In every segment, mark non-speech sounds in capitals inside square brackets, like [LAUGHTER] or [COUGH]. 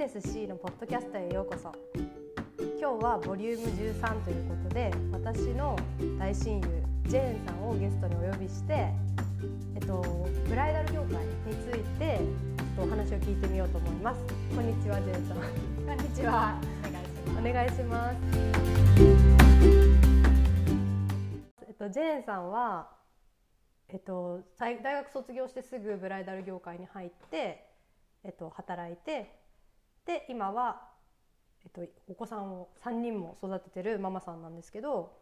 セス C のポッドキャストへようこそ。今日はボリューム13ということで私の大親友ジェーンさんをゲストにお呼びして、えっと、ブライダル業界についてとお話を聞いてみようと思います。こんにちはジェーンさん。こんにちは。お願いします。えっとジェーンさんはえっと大大学卒業してすぐブライダル業界に入ってえっと働いてで今はえっとお子さんを3人も育ててるママさんなんですけど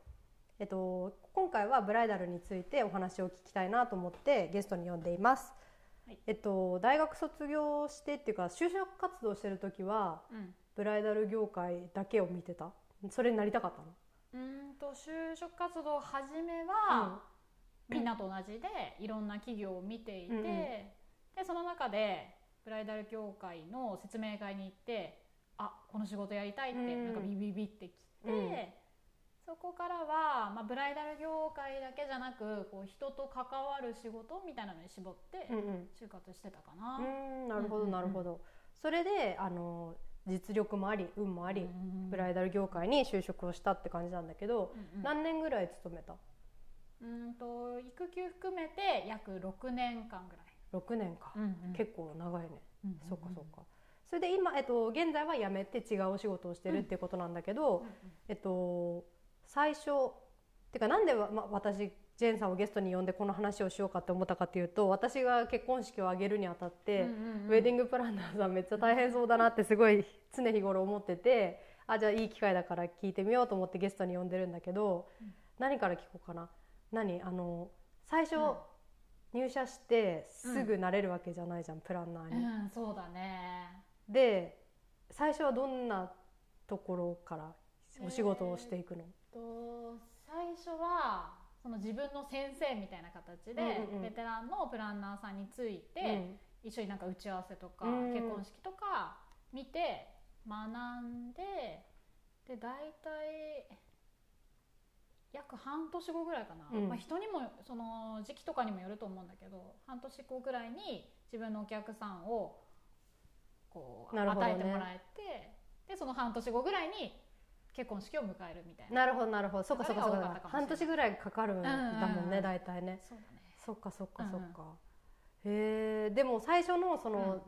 えっと今回はブライダルについてお話を聞きたいなと思ってゲストに呼んでいます。はい。えっと大学卒業してっていうか就職活動してる時はうん。ブライダル業界だけを見てた？それになりたかったの？うーんと就職活動初めは、みんなと同じでいろんな企業を見ていて、うんうん。でその中でブライダル協会の説明会に行ってあこの仕事やりたいってうん。なんかビビビってきて、うん。そこからは、まあ、ブライダル業界だけじゃなくこう人と関わる仕事みたいなのに絞って就活してたかな。うんなるほどなるほど。それであの実力もあり運もあり、うんブライダル業界に就職をしたって感じなんだけど、うんうん。何年ぐらい勤めた？うんと育休含めて約6年間ぐらい。6年か、うんうん。結構長いね、うんうんうん。そっかそっか。それで今、えっと、現在は辞めて違うお仕事をしてるっていうことなんだけど、うんうん。えっと最初てかなんでわ、ま、私ジェーンさんをゲストに呼んでこの話をしようかって思ったかっていうと私が結婚式を挙げるにあたって、うんうんうん。ウェディングプランナーさんめっちゃ大変そうだなってすごい常日頃思っててあじゃあいい機会だから聞いてみようと思ってゲストに呼んでるんだけど、うん。何から聞こうかな。何？あの最初、うん入社してすぐなれるわけじゃないじゃん、プランナーに。うん、そうだね。で最初はどんなところからお仕事をしていくの、と最初はその自分の先生みたいな形で、うんうんうん。ベテランのプランナーさんについて、一緒になんか打ち合わせとか、うん。結婚式とか見て学んでで大体約半年後ぐらいかな、うん。まあ、人にもその時期とかにもよると思うんだけど半年後ぐらいに自分のお客さんをこう、ね。与えてもらえてでその半年後ぐらいに結婚式を迎えるみたいな。なるほどなるほど。そっかそっかそっか半年ぐらいかかるんだもんね、うん大体ね。そうだね。そっかそっかうんうん。そっか、へえでも最初のその、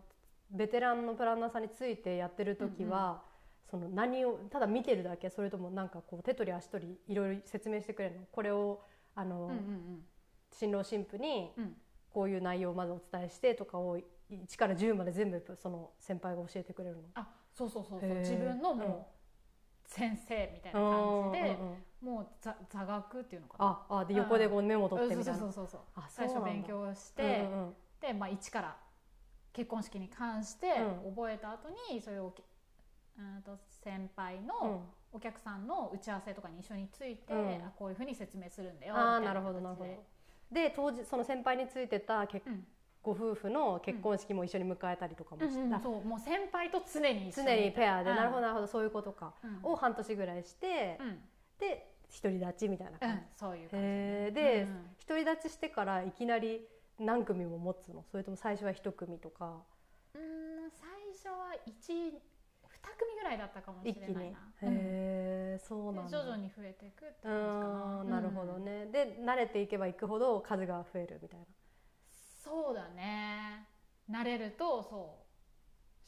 ベテランのプランナーさんについてやってる時は、その何をただ見てるだけそれともなんかこう手取り足取りいろいろ説明してくれるのこれをあの、うんうん新郎新婦にうん。うんこういう内容をまずお伝えしてとかを1から10まで全部その先輩が教えてくれるの。あそうそうそうそう。自分のうん。もう先生みたいな感じでうんうんうんもう座座学っていうのかな。ああで横でこうメモ取ってみたいな。そうそうそうあそう最初勉強して、うんうんで、まあ、一から結婚式に関してうん。覚えた後にそれをうんと先輩うん。のお客さんの打ち合わせとかに一緒について、うん。あこういうふうに説明するんだよみたいああなるほどなるほど。形で。で当時その先輩についてた結うん。ご夫婦の結婚式も一緒に迎えたりとかもして、うんうんあそうもう先輩と常に常にペアで、うん。なるほどなるほどそういうことか、うん。を半年ぐらいして、うん。で独り立ちみたいなう感じ、ん、そういう感じで、独り立ちしてからいきなり何組も持つの？それとも最初は一組とか？うーん最初は12組ぐらいだったかもしれないな、うん。えそうなん徐々に増えていくってう感じかななるほどね、で慣れていけばいくほど数が増えるみたいな。そうだね。慣れるとそ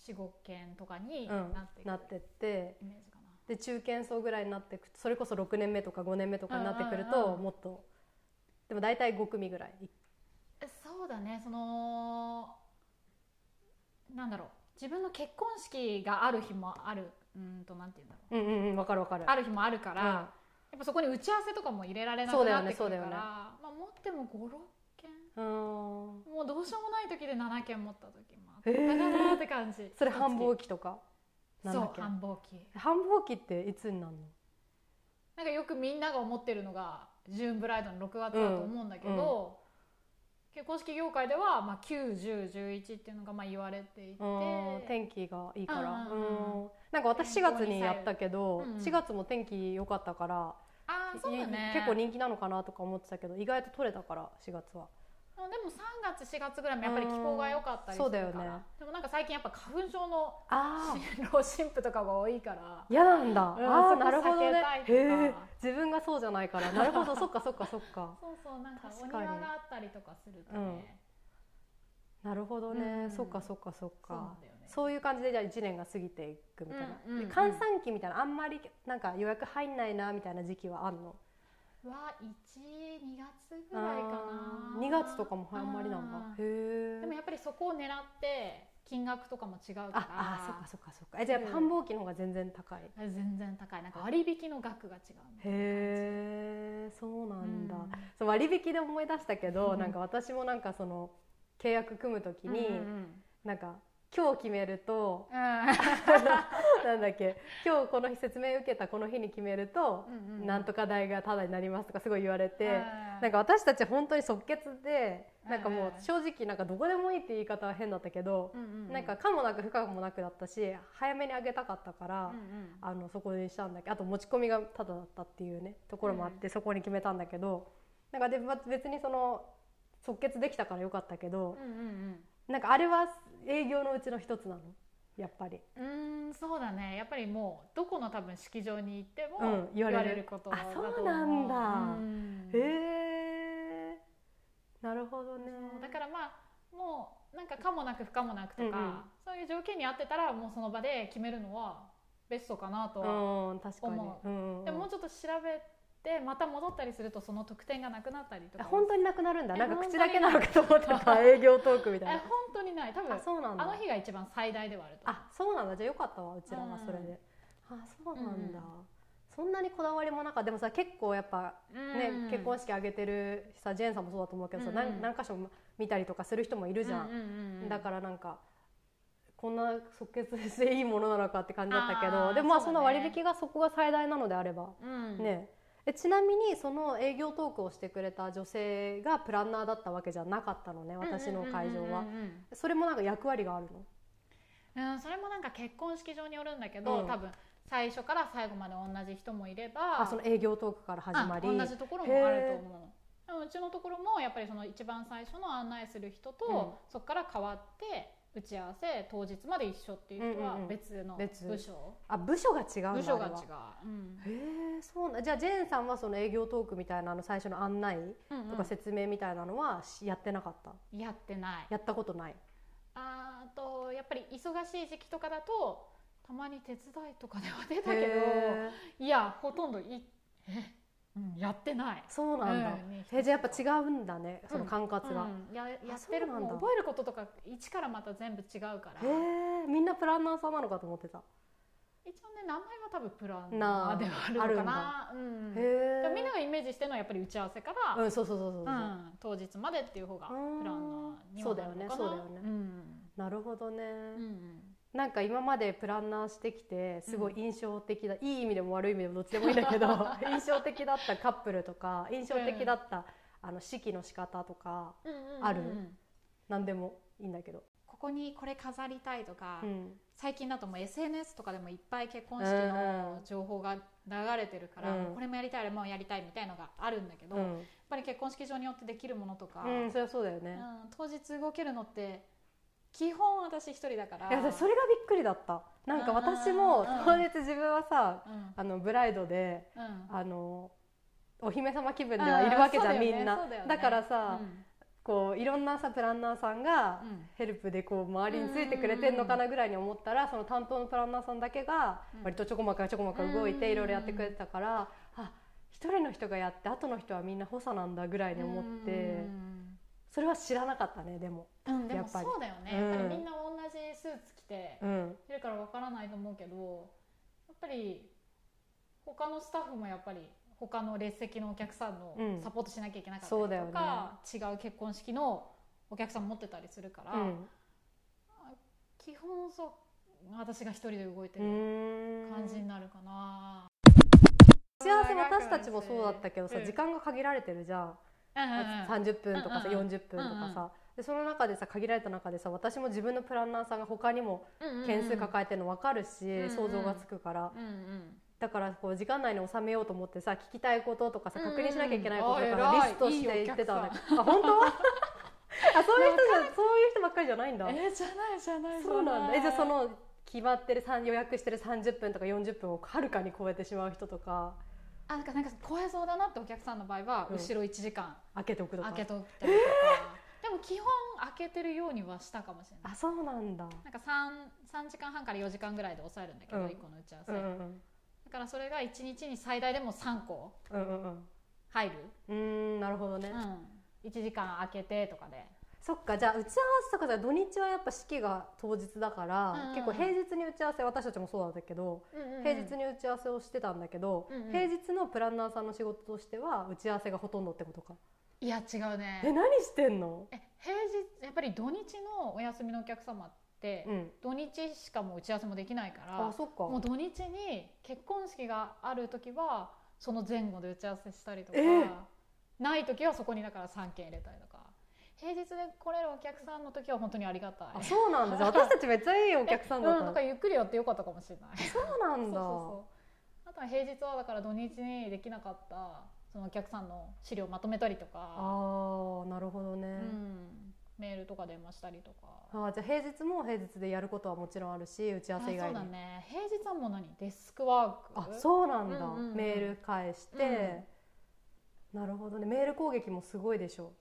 う45件とかにうんなっていく、なってって。イメージかな。で中堅層ぐらいになっていくそれこそ6年目とか5年目とかになってくると、うんうんうんもっとでも大体5組ぐらい。えそうだね。そのなんだろう自分の結婚式がある日もあるうんとなんて言うんだろう。うんうんうんわかるわかる。ある日もあるから、うん。やっぱそこに打ち合わせとかも入れられなくなってくるから、ねそうだよね。まあ、持っても56件。うーん。もうどうしようもない時で7件持った時もあったかなって感じ。それ繁忙期とかなんそう繁忙期。繁忙期っていつになるの？なんかよくみんなが思ってるのがジューンブライドの6月だと思うんだけど、結婚式業界では、まあ、91011っていうのがまあ言われていて。うん天気がいいから。うんなんか私4月にやったけどうんうん。4月も天気良かったからああそうだね。い結構人気なのかなとか思ってたけど意外と取れたから4月はあでも3月4月ぐらいもやっぱり気候が良かったりするから、うんね。でもなんか最近やっぱ花粉症のああ老神父とかが多いから。嫌なんだ、うんあなるほどね。え自分がそうじゃないから。なるほどそっかそっか。そっかそうそうなんかお庭があったりとかするとね、なるほどね、うん。そっかそっかそっそうなかそういう感じでじゃあ1年が過ぎていくみたいな、うんうんうん。で閑散期みたいなあんまりなんか予約入んないなみたいな時期はあんの？は12月ぐらいかな。2月とかもあんまりなんだ。うん。へえでもやっぱりそこを狙って金額とかも違うから。ああそっかそっかそっか。えじゃあ繁忙期の方が全然高い、へ全然高い。なんか割引の額が違うみたいな感じ。えそうなんだ、うん。そう割引で思い出したけど、うん。なんか私もなんかその契約組む時に、うんうん。なんか今日決めるとうん。[LAUGHS] なんだっけ今日この日説明受けたこの日に決めると、うんうんなんとか代がタダになりますとかすごい言われて、うん。なんか私たち本当に即決でなんかもううん正直なんかどこでもいいって言い方は変だったけど、うんうんうん。なんか可もなく不可もなくだったし早めにあげたかったから、うんうんあのそこにしたんだけどあと持ち込みがタダだったっていうねところもあって、そこに決めたんだけどなんかでま別にその即決できたからよかったけど、うんうんなんかあれは営業のうちの一つなの？やっぱり。うんそうだね。やっぱりもうどこの多分式場に行ってもうん言言われることだと思う。あそうなんだ。うん。へえなるほどね。だからまあもうなんか可もなく不可もなくとか、うんうん。そういう条件に合ってたらもうその場で決めるのはベストかなとは、うん確かに。思う。んうん。でももうちょっと調べてまた戻ったりするとその得点がなくなったりとかあ本当になくなるんだ。えなんか口だけなのかと思ってた営業トークみたいな。え本当にない。多分あそうなんだ。あの日が一番最大ではあるとあそうなんだ。じゃあよかったわうちらは。それで、あそうなんだ、そんなにこだわりもなかった。でもさ結構やっぱね、うん。結婚式挙げてるさジェーンさんもそうだと思うけどさ、うん。うん何何箇所も見たりとかする人もいるじゃん、うんうんうんうんだからなんかこんな即決していいものなのかって感じだったけあどーでもまあその割引がそこが最大なのであれば、うん。ねえちなみにその営業トークをしてくれた女性がプランナーだったわけじゃなかったのね私の会場はうんうんうん。それもなんか役割があるの？うんうんそれもなんか結婚式場によるんだけど、うん。多分最初から最後まで同じ人もいればあその営業トークから始まり。うん同じところもあると思う。うちのところもやっぱりその一番最初の案内する人と、そこから変わって打ち合わせ当日まで一緒っていう人はうんうんうん。別の別。部署、あ部署が違うんだ部署が違う、うん。へえそうなじゃあジェーンさんはその営業トークみたいなの最初の案内うんとか説明みたいなのはしやってなかった、やってない。やったことない？あーとやっぱり忙しい時期とかだとたまに手伝いとかでは出たけどいやほとんどいえ、うん、やってない。そうなんだ、うん。ねえじゃあやっぱ違うんだねその管轄が、うん、ややあってるなんだ。覚えることとか一からまた全部違うから。へえみんなプランナーさんなのかと思ってた。一応ね名前は多分プランナーではあるのかな。うん、へみんながイメージしてるのはやっぱり打ち合わせから、うんそうそうそうそうそう、うん。当日までっていう方がうんプランナーにはなるのかな。そうだよねそうだよね。うん。なるほどね、うんなんか今までプランナーしてきてすごい印象的だ、いい意味でも悪い意味でもどっちでもいいんだけど [LAUGHS] 印象的だったカップルとか印象的だった、あの式の仕方とかうんうんうんある？何でもいいんだけど、ここにこれ飾りたいとか、うん、最近だともう SNS とかでもいっぱい結婚式うんの情報が流れてるから、うん。これもやりたいあれもやりたいみたいのがあるんだけど、やっうん、ぱり結婚式場によってできるものとか、うん、そりゃそうだよね、うん当日動けるのって基本私一人だから。いやそれがびっくりだった。なんか私もうん。当日自分はさうん。あのブライドでうん。あのお姫様気分ではいるわけじゃん、みんな。だよね。だからさ、うん。こういろんなさプランナーさんがうん。ヘルプでこう周りについてくれてんのかなぐらいに思ったらその担当のプランナーさんだけがうん。割とちょこまかちょこまか動いうん。ていろいろやってくれてたからあ一人の人がやって後の人はみんな補佐なんだぐらいに思ってそれは知らなかったねでも。うんうんでもそうだよね、うん。やっぱりみんな同じスーツ着てうん。いるからわからないと思うけどやっぱり他のスタッフもやっぱり他の列席のお客さんのうん。サポートしなきゃいけなかったりそうだよね。とか、違う結婚式のお客さん持ってたりするから、うん。基本そう私が一人で動いてうる感じになるかな。幸せ私たちもそうだったけどさうん。時間が限られてるじゃんうんうんうん30分とかさ40分とかさでその中でさ限られた中でさ私も自分のプランナーさんが他にも件数抱えてるの分かるし、想像がつくから、だからこう時間内に収めようと思ってさ聞きたいこととかさ確認しなきゃいけないこととかリストして言ってたんだけど、あ本当あそういう人じゃそういう人ばっかりじゃないんだえじゃないじゃないそうなんだえじゃその決まってる予約してる30分とか40分をはるかに超えてしまう人とかあなんかなんか超えそうだなってお客さんの場合はうん。後ろ1時間。開けておくとか。開けとったりとか、でも基本開けてるようにはしたかもしれない。あそうなんだ。なんか 3, 3時間半から4時間ぐらいで抑えるんだけど、うん。1個の打ち合わせ、うんうんだからそれが1日に最大でも3個うんうんうん。入る、うーんなるほどね、うん、1時間空けてとかでそっかじゃあ打ち合わせとかじゃあ土日はやっぱ式が当日だから、うんうん結構平日に打ち合わせ私たちもそうだったけど、平日に打ち合わせをしてたんだけど、うんうん。平日のプランナーさんの仕事としては打ち合わせがほとんどってことか？いや違うね。え何してんの？え平日やっぱり土日のお休みのお客様って、うん。土日しかもう打ち合わせもできないからあそっか。もう土日に結婚式がある時はその前後で打ち合わせしたりとか、えない時はそこにだから3件入れたりとか平日で来れるお客さんの時は本当にありがたい。あそうなんだじゃあ私たちめっちゃいいお客さんだうん、ったの。なんかゆっくりやってよかったかもしれない。そうなんだ。そうあとは平日はだから土日にできなかったそのお客さんの資料まとめたりとか、ああなるほどね、うん、メールとか電話したりとか。あーじゃあ平日も平日でやることはもちろんあるし打ち合わせ以あそう外にだね。平日はもう何？デスクワーク？あそうなんだ、うんうんうん。メール返して、なるほどね。メール攻撃もすごいでしょ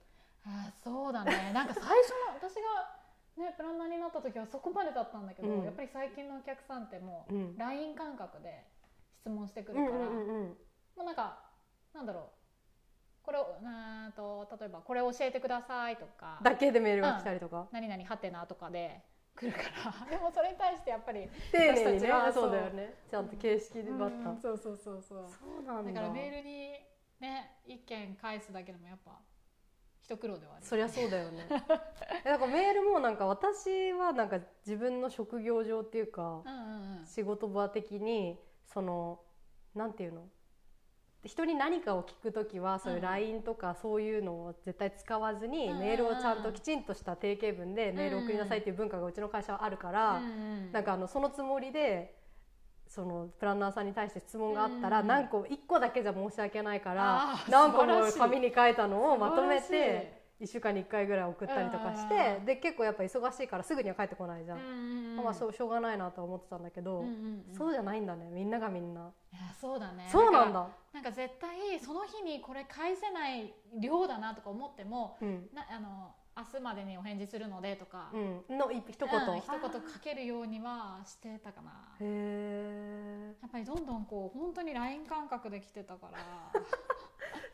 あそうだね。なんか最初の私がねプランナーになった時はそこまでだったんだけど、うん。やっぱり最近のお客さんってもう、う LINE 感覚で質問してくうん、るから、うんうんうん。もうなんかなんだろう。これをうーんと例えばこれ教えてくださいとかだけでメールが来たりとか、何々はてなとかで来るから [LAUGHS] でもそれに対してやっぱり丁寧に私たねちはそうだよね。ちゃんと形式でバッタ、うんそうそうそうそう。そうなんだ。だからメールにね一件返すだけでもやっぱ一苦労ではあるそりゃそうだよね。[LAUGHS] えだからメールもなんか私はなんか自分の職業上っていうかうんうんうん。仕事場的にそのなんていうの？人に何かを聞くときはそういううん LINE とかそういうのを絶対使わずにうんメールをちゃんときちんとした定型文でメールを送りなさいっていう文化がうちの会社はあるからうんうん。なんかあのそのつもりでそのプランナーさんに対して質問があったらうん何個1個だけじゃ申し訳ないから何個も紙に書いたのをまとめて1週間に1回ぐらい送ったりとかしうんてで結構やっぱ忙しいからすぐには帰ってこないじゃん。まあしょうしょうがないなとは思ってたんだけど、そうじゃないんだねみんながみんな、いやそうだね。そうなんかだなんか絶対その日にこれ返せない量だなとか思ってもうん、なあの明日までにお返事するのでとか、うん、のい一言、うん一言書けるようにはしてたかな。へえやっぱりどんどんこう本当に LINE 感覚で来てたから。[LAUGHS]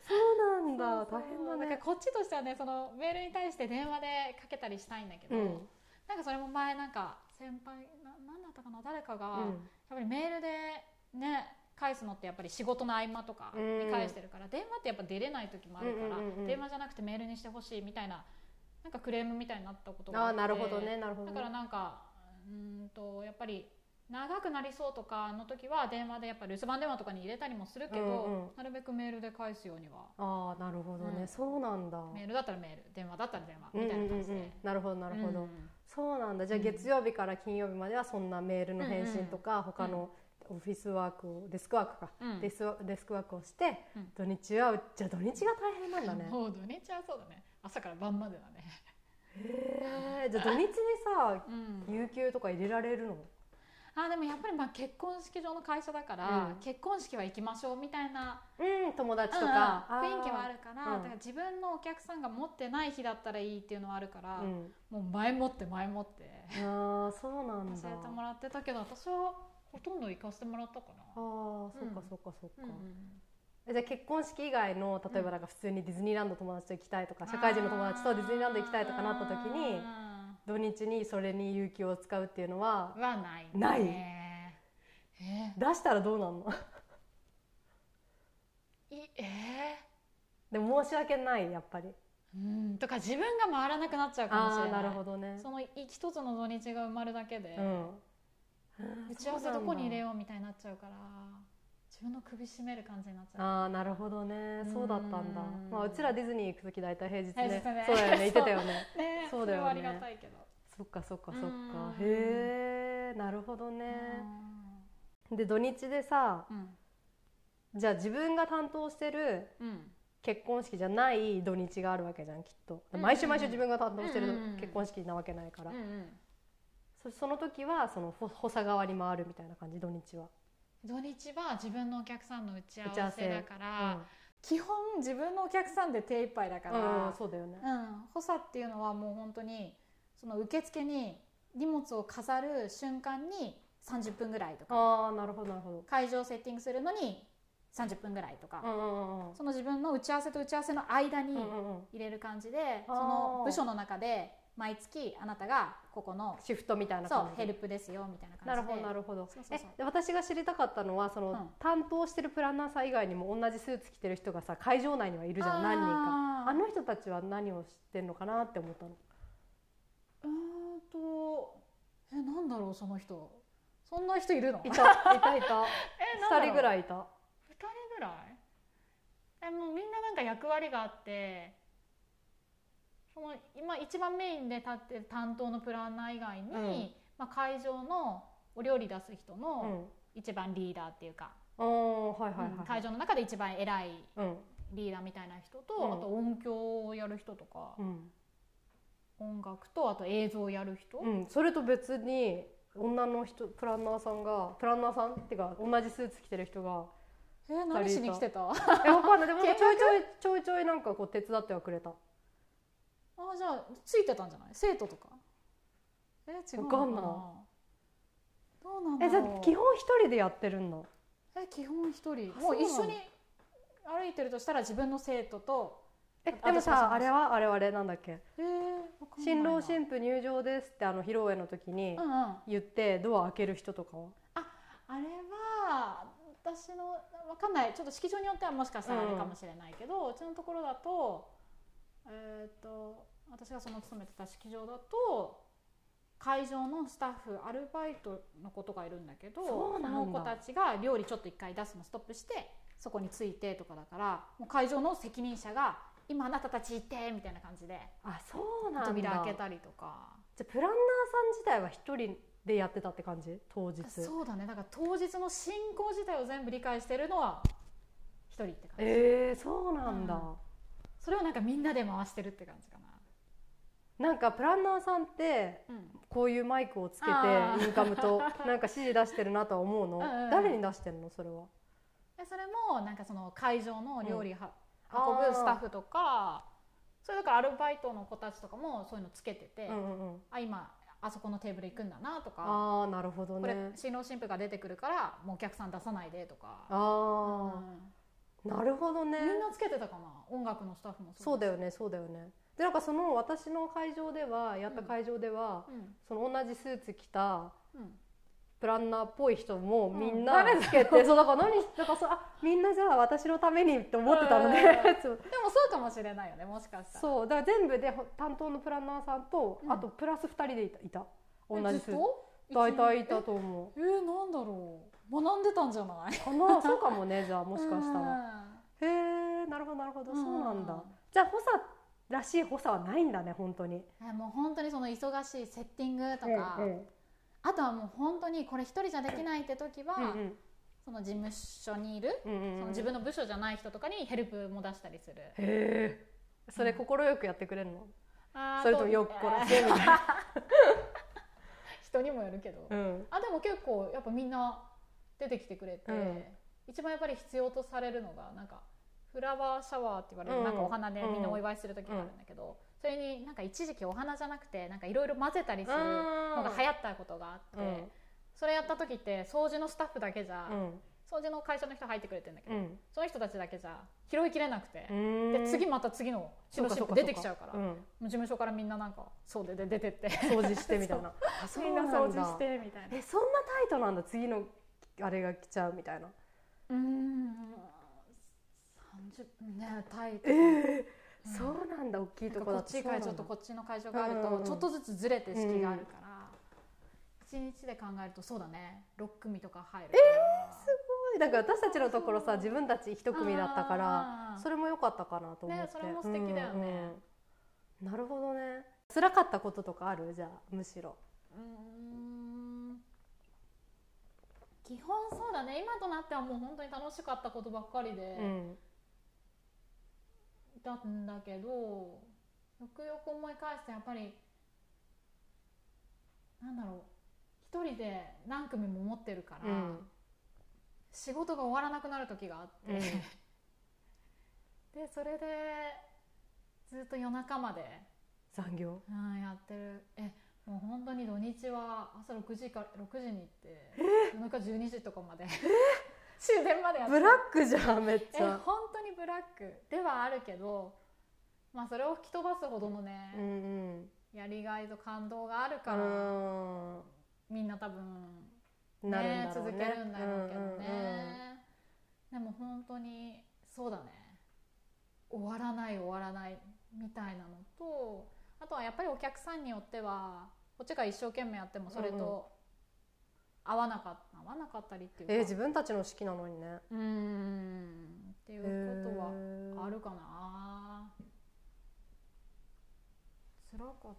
そうなんだ。大変だね。こっちとしてはねそのメールに対して電話でかけたりしたいんだけど、うん。なんかそれも前なんか先輩ななんだったかな誰かが、やっうんぱりメールでね返すのってやっぱり仕事の合間とかに返してるから、電話ってやっぱ出れない時もあるから、電話じゃなくてメールにしてほしいみたいななんかクレームみたいになったことがあってなるほどねなるほどね。だからなんかうーんとやっぱり長くなりそうとかの時は電話でやっぱり留守番電話とかに入れたりもするけど、うんうん。なるべくメールで返すようには。ああなるほどね、うん。そうなんだ。メールだったらメール電話だったら電話うんみうんうん。うんたいな感じで。なるほどなるほど、うんそうなんだ。じゃあうん。月曜日から金曜日まではそんなメールの返信とか、他のオフィスワークをデスクワークか、うん。デスワデスクワークをして、うん。土日はじゃあ土日が大変なんだね。もう土日はそうだね朝から晩までだね。へえじゃあ土日にさうん。有給とか入れられるの？あでもやっぱりまあ結婚式場の会社だから、うん。結婚式は行きましょうみたいな、うん友達とうんうんか、雰囲気はあるから、うん。だから自分のお客さんが持ってない日だったらいいっていうのはあるから、うん、もう前もって前もって。ああそうなんだ。教えてもらってたけど私はほとんど行かせてもらったかな。ああそっかそっかそっか、うんうんえじゃあ結婚式以外の例えばなんか普通にディズニーランド友達と行きたいとか、社会人の友達とディズニーランド行きたいとかなった時に土日にそれに有給を使うっていうのははない、ね、ない。え出したらどうなんの？[LAUGHS] ー、いえでも申し訳ないやっぱり。ー、うんとか自分が回らなくなっちゃうかもしれない。なるほどね。その一つの土日が埋まるだけで、うん。打ち合わせどこに入れよようみたいになっちゃうから自分の首絞める感じになっちゃう。ああなるほどね。そうだったんだ。うんまあうちらディズニー行く時大体平日平ね。日ね。そうだよね。行ってたよね。ねそうだよね。ありがたいけど。そっかそっかそっか。うん。へえなるほどね。で土日でさうん。じゃあ自分が担当してるうん。結婚式じゃない土日があるわけじゃんきっと。うん毎週毎週自分が担当してる結婚式なわけないから、うんうんそその時はそのほ補佐側に回るみたいな感じ土日は、土日は自分のお客さんの打ち合わせだから、基本自分のお客さんで手一杯だかうんうん。ら、そうだよね。うん、補佐っていうのはもう本当にその受付に荷物を飾る瞬間に30分ぐらいとか。ああなるほどなるほど。会場をセッティングするのに30分ぐらいとか、うんうんうん。その自分の打ち合わせと打ち合わせの間にうんうんうん。入れる感じで、あー。その部署の中で毎月あなたがここのシフトみたいなそう感じヘルプですよみたいななるほ感じでどなるほど。そうそうそう。えで私が知りたかったのはその、うん。担当してるプランナーさん以外にも同じスーツ着てる人がさ会場内にはいるじゃん何人か。あの人たちは何をしてんのかなって思ったの？うーんとえなんだろうその人。そんな人いるの？いたいたいた。[LAUGHS] え2人ぐいらいいた。2人ぐらい？えもうみんななんか役割があってその今一番メインで立ってる担当のプランナー以外に、うん。まあ、会場のお料理出す人うのん。一番リーダーっていうか、おーはいはいはい、うん会場の中で一番偉いうん。リーダーみたいな人と、うん。あと音響をやる人とか、うん。音楽とあと映像をやる人、うん、それと別に女の人プランナーさんがプランナーさんっていうか同じスーツ着てる人がえ何しに来てた？あえわかんない。でも [LAUGHS] ちょいちょいちょいちょいなんかこう手伝ってはくれたじゃあついてたんじゃない？生徒とか？え違うのかな？どうなんだえじゃ基本一人でやってるんだえ基本一人。あもう一緒に歩いてるとしたら自分の生徒とえあでもさあれは？あれはあれなんだっけ？えー、新な郎新婦入場ですってあの披露宴の時にうんうん。あ言ってドア開ける人とかは？れは私のわかんない。ちょっと式場によってはもしかしたらあれかもしれないけど、うちのところだとえっ、と私がその勤めてた式場だと会場のスタッフアルバイトの子とかいるんだけどその子たちが料理ちょっと一回出すのストップしてそこについてとかだからもう会場の責任者が「今あなたたち行って」みたいな感じであそうなんだ。扉開けたりとか。じゃあプランナーさん自体は一人でやってたって感じ？当日。そうだね。だから当日の進行自体を全部理解してるのは一人って感じ、えー、そうなんだ、うんそれをなんかみんなで回してるって感じかな。んかプランナーさんってこういうマイクをつけてインカムとなんか指示出してるなとは思うの？誰に出してんの？それは。でそれもなんかその会場の料理は、うん。運ぶスタッフとかそれだからアルバイトの子たちとかもそういうのつけてて、うんうんうん。あ今あそこのテーブル行くんだなとか、ああなるほどこれね新郎新婦が出てくるからもうお客さん出さないでとか、あうんあ、なるほどね。みんなつけてたかな？音楽のスタッフもよ、そうだよねそうだよね。でなんかその私の会場ではやった会場では、うん。その同じスーツ着たうん、プランナーっぽい人もうん。みんなつけて、そうだから何？だからそうあみんなじゃあ私のためにって思ってたのね、[LAUGHS] そう。でもそうかもしれないよねもしかしたら。そう。だから全部でほ担当のプランナーさんと、うん。あとプラス2人でいたいた。同えじ大体いたえと思えー、なんだろう学んでたんじゃない？うかな？[LAUGHS] そうかもねじゃあもしかしたら。らへえなるほどなるほど、そうなんだ。うんじゃあ補佐らしい補佐はないんだね本当に。えもう本当にその忙しいセッティングとか、うんうんあとはもう本当にこれ一人じゃできないって時は、うんその事務所にいる、うんうんうん。その自分の部署じゃない人とかにヘルプも出したりする。へえそれ快くやってくれるの、あーそれともよっこらせみたいな、[LAUGHS] 人にもよるけど、うん。あでも結構やっぱみんな出てきてくれて、うん。一番やっぱり必要とされるのがなんかフラワーシャワーって言われる、うん。なんかお花でうん。みんなお祝いする時があるんだけど、それになんか一時期お花じゃなくてなんかいろいろ混ぜたりするのが流行ったことがあって、うん。それやった時って掃除のスタッフだけじゃ、うん。掃除の会社の人入ってくれてるんだけど、うん。その人たちだけじゃ拾いきれなくて、うん。で次また次の新郎新婦出てきちゃうからうん。もう事務所からみんななんかそうでで出てって。掃除してみたいな。[LAUGHS] みんな掃除してみたいな。えそんなタイトなんだ次のあれが来ちゃうみたいな。うーん。30ねタイトえルえそうなんだ大きいとこだこっち会場とこっちの会場があるうんうんうんとちょっとずつずれて式があるから、一日で考えるとそうだね。6組とか入るから。すごい。なんか私たちのところさ自分たち一組だったからそれも良かったかなと思って、ねそれも素敵だよね。うんうん。なるほどね。辛かったこととかある？じゃあむしろ。うーん基本そうだね。今となってはもう本当に楽しかったことばっかりで、うんだんだけどよくよく思い返すとやっぱりなんだろう。一人で何組も持ってるから、うん仕事が終わらなくなる時があって、うん。でそれでずっと夜中まで、残業？うん、やってる。えもう本当に土日は朝6時から6時に行って夜中12時とかまで。終電までやって。ブラックじゃんめっちえゃ本当にブラック。ではあるけどまあそれを吹き飛ばすほどのね、うんやりがいと感動があるうから、ん。みんな多分うんなるんだろうね。続けるんだろうけどね、うんうんうん。でも本当にそうだね。終わらない終わらないみたいなのとあとはやっぱりお客さんによってはこっちが一生懸命やってもそれと合わなかった合わなかったりっていうか。えー自分たちの式なのにね。うーん。っていうことはあるかな。辛かっ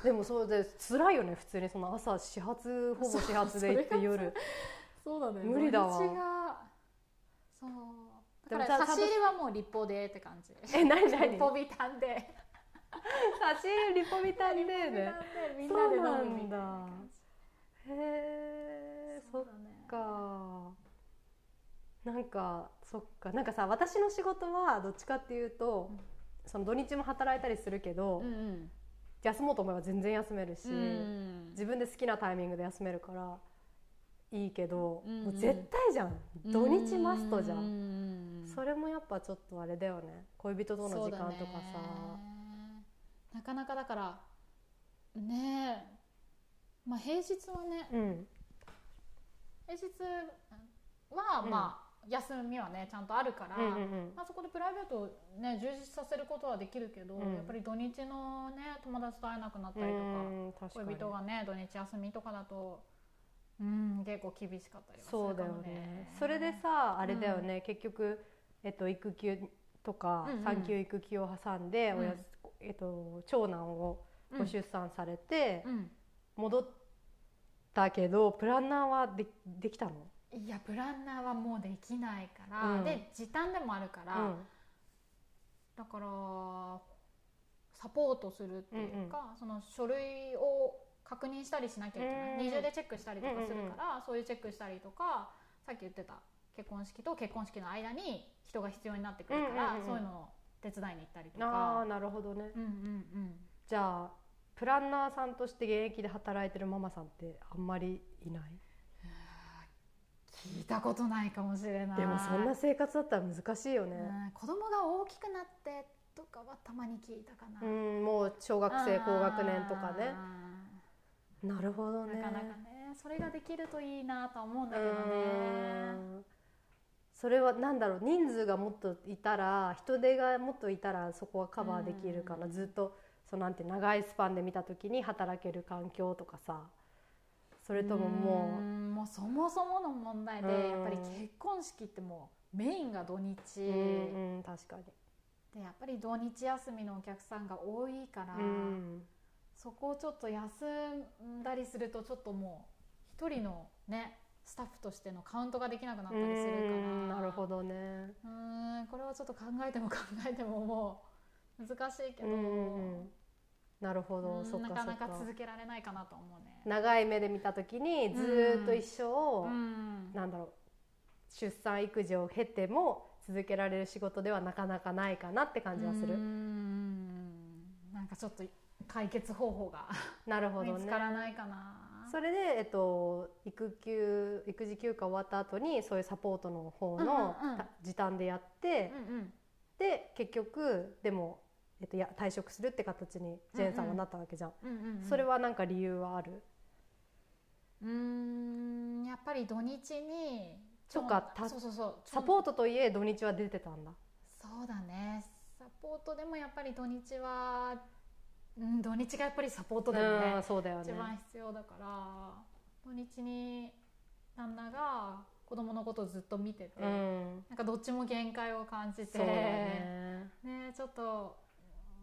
た。でもそうで辛いよね普通にその朝始発ほぼ始発で行って夜。[LAUGHS] そうだね。無理だわ。そう。だから差し入れはもう立法でって感じ。え何何？[LAUGHS] 立法ビタンで [LAUGHS] 差し入れリポビタンでね。みんなで飲むみたへえそっだね。かなんかそっか。なんかさ私の仕事はどっちかっていうと、うん。その土日も働いたりするけど、うんうん。休もうと思えば全然休めるし、うん自分で好きなタイミングで休めるからいいけど、うんうん。もう絶対じゃん。土日マストじゃん、うん。それもやっぱちょっとあれだよね。恋人との時間とかさ、そうだねなかなかだからねえ。まあ平日はねうん。平日はうん。まあ休みはねちゃんとあるから、うんうんうん。まあ、そこでプライベートをね充実させることはできるけど、うん。やっぱり土日のね友達と会えなくなったりとか、恋人がね土日休みとかだとうん結構厳しかったりはするかもそうだよね。それでさあれだよね、結局、えっと、育休とか、うんうん。産休育休を挟んで、うん。おやすえっと、長男をご出産されて、うん。戻ったけどプランナーはでできたの、いやプランナーはもうできないから、うん。で時短でもあるから、うん。だからサポートするっていうか、その書類を確認したりしなきゃいけない、うん。二重でチェックしたりとかするから、そういうチェックしたりとかさっき言ってた結婚式と結婚式の間に人が必要になってくるから、うんうんうん。そういうのを手伝いに行ったりとか。ああなるほどね。うんうんうん。じゃあプランナーさんとして現役で働いてるママさんってあんまりいない？聞いたことないかもしれない。でもそんな生活だったら難しいよね。うん子供が大きくなってとかはたまに聞いたかな、うん、もう小学生高学年とかね。あなるほどね。ーなかなかねそれができるといいなとは思うんだけどね。うんそれはなんだろう人数がもっといたら人手がもっといたらそこはカバーできるかな、うん。ずっとそのなんて長いスパンで見た時に働ける環境とかさそれとももうんもうそもそもの問題でうん。やっぱり結婚式ってもうメインが土日。う、うんうん、確かに、でやっぱり土日休みのお客さんが多いから、うん、そこをちょっと休んだりするとちょっともう一人のねスタッフとしてのカウントができなくなったりするから。うんなるほどね。うーんこれはちょっと考えても考えてももう難しいけど、なるほど、うんそっかなかなか続けられないかなと思うね。長い目で見た時にずーっと一生、うん。なんだろう出産育児を経ても続けられる仕事ではなかなかないかなって感じはする、うん。なんかちょっと解決方法が [LAUGHS] なるほどね。見つからないかな。それで、えっと、育休育児休暇終わった後にそういうサポートの方のうんうん時短でやって、うんうん。で結局でも、えっと、や退職するって形にジェーンさんはなったわけじゃん、うんうんうん。それはなんか理由はある？うーんやっぱり土日にそっかたそうそうそうサポートといえ土日は出てたんだ。そうだね。サポートでもやっぱり土日は、うん、土日がやっぱりサポートだよね。うんそうだよね。一番必要だから。土日に旦那が子供のことをずっと見てて、うん。なんかどっちも限界を感じてそうだね。ねちょっと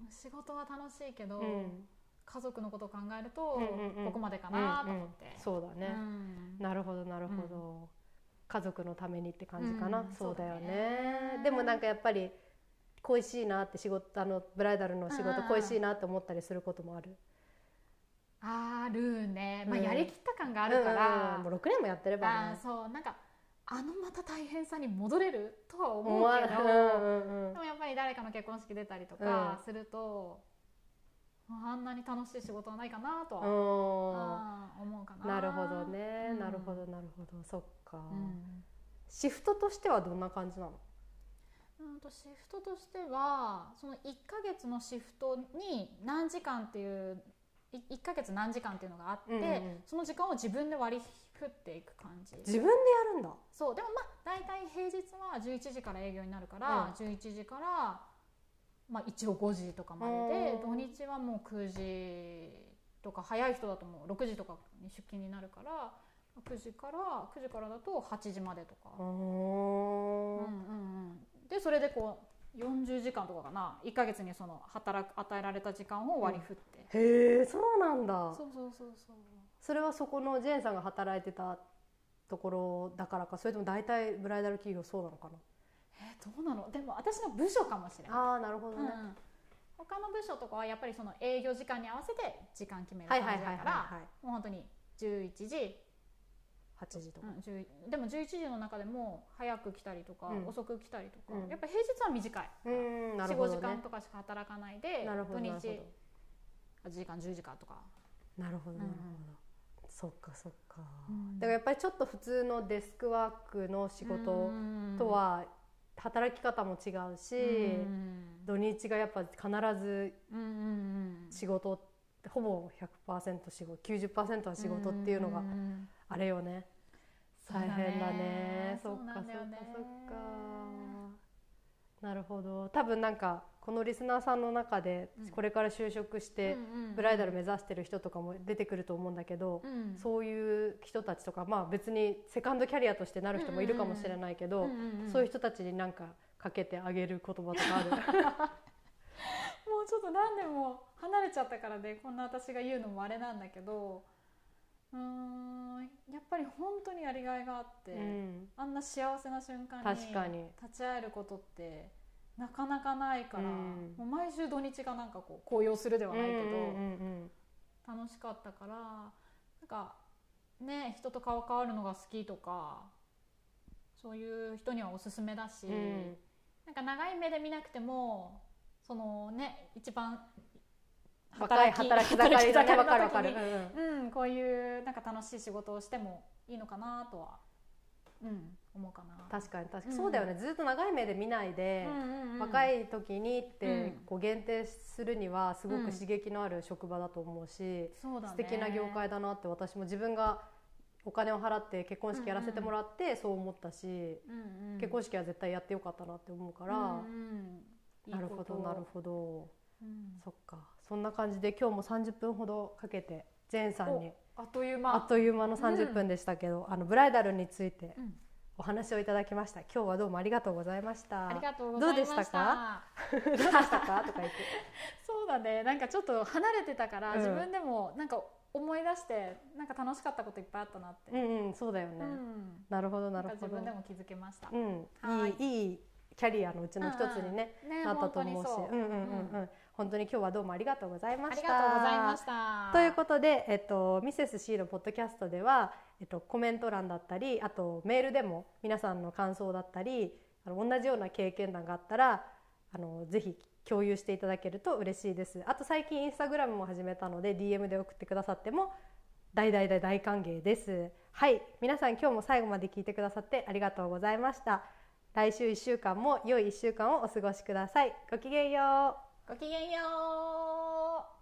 うん仕事は楽しいけど、うん。家族のことを考えると、うんうんうん。ここまでかなと思って。うんうん、そうだね、うん。なるほどなるほど、家族のためにって感じかな、うんそうだよねね。でもなんかやっぱり恋しいなって仕事あのブライダルの仕事うんうんうん恋しいなって思ったりすることもある。あるね、まあ、うんやりきった感があるから、うんうんうん。もう6年もやってればね。そう。なんかあのまた大変さに戻れるとは思うけど、うんうんうんでもやっぱり誰かの結婚式出たりとかすると、あんなに楽しい仕事はないかなとは、思うかな。なるほどね、うん。なるほどなるほど。そっか、うん。シフトとしてはどんな感じなの？うんとシフトとしてはその1ヶ月のシフトに何時間っていうい1ヶ月何時間っていうのがあって、うんうん。うんその時間を自分で割り振っていく感じ。自分でやるんだ。そうでもまあ大体平日は11時から営業になるから、11時から、まあ、一応5時とかまででうん。土日はもう9時とか早い人だともう6時とかに出勤になるから9時から9時からだと8時までとか。うんうんうん、でそれでこう40時間とかかな。1ヶ月にその働く与えられた時間を割り振って、へえそうなんだ。そうそうそうそう。それはそこのジェーンさんが働いてたところだからか。それとも大体ブライダル企業そうなのかえーどうなの？でも私の部署かもしれない、なああなるほどね、うん、他の部署とかはやっぱりその営業時間に合わせて時間決めるはい感じだからはいもう本当に11時、8時とか、うん、10でも11時の中でも早く来たりとか、うん。遅く来たりとか、うん。やっぱ平日は短い、うーんなる45ほどね。時間とかしか働かないでなるほど土日なるほ8時間10時間とか。どなるほどなるほど、そっかそっか、うん。だからやっぱりちょっと普通のデスクワークの仕事とは働き方も違うし、うん。土日がやっぱ必ず仕事ほぼ100%仕事90%は仕事っていうのがんあれよね。大変だね。そっかそっかそっか。なるほど。多分なんかこのリスナーさんの中でうん。これから就職してブライダル目指してる人とかも出てくると思うんだけどうん。そういう人たちとかまあ別にセカンドキャリアとしてなる人もいるかもしれないけどそういう人たちになんかかけてあげる言葉とかある？[LAUGHS] もうちょっと何年も離れちゃったからで、こんな私が言うのもあれなんだけどうーんやっぱり本当にやりがいがあって、うん。あんな幸せな瞬間に立ち会えることってなかなかないから、うん。もう毎週土日がなんかこう高揚するではないけど、うんうんうん。楽しかったからなんかね人と顔変わるのが好きとかそういう人にはおすすめだし、うん。なんか長い目で見なくてもそのね一番若い働き盛りだね。わかるわかるうんうん。うん、こういうなんか楽しい仕事をしてもいいのかなとは、うん、思うかな。確かに確かに。うん。そうだよね。ずっと長い目で見ないで若い時にってうん。こう限定するにはすごうんく刺激のある職場だと思うしそうだね。素敵な業界だなって私も自分がお金を払って結婚式やらせてもらってそう思ったしうんうん。結婚式は絶対やってよかったなって思うからうんうんいいなるほどなるほど。うん。そっか。そんな感じで今日も30分ほどかけてジェーンさんに。あっという間。あっという間の30分でしたけどあのブライダルについてうん。お話をいただきました。今日はどうもありがとうございました。ありがとうございました。どうでしたか？[LAUGHS] どうでしたか？とか言って。そうだね。なんかちょっと離れてたから、うん。自分でもなんか思い出してなんか楽しかったこといっぱいあったなって、うんうんそうだよね、うん。なるほどなるほど。か自分でも気づけました、うん。はい。いいいいキャリアのうちの一つにね、ねなったと思うし。本当にそう。うんうんうんうん。本当に今日はどうもありがとうございまありしたがとうございました。ということで、えっと、ミセス C のポッドキャストでは、えっと、コメント欄だったりあとメールでも皆さんの感想だったりあの同じような経験談があったらあのぜひ共有していただけると嬉しいです。あと最近インスタグラムも始めたので DM で送ってくださっても大大大大歓迎です。はい。皆さん今日も最後まで聞いてくださってありがとうございました来週1週間も良い1週間をお過ごしください。ごきげんよう。ごきげんよう。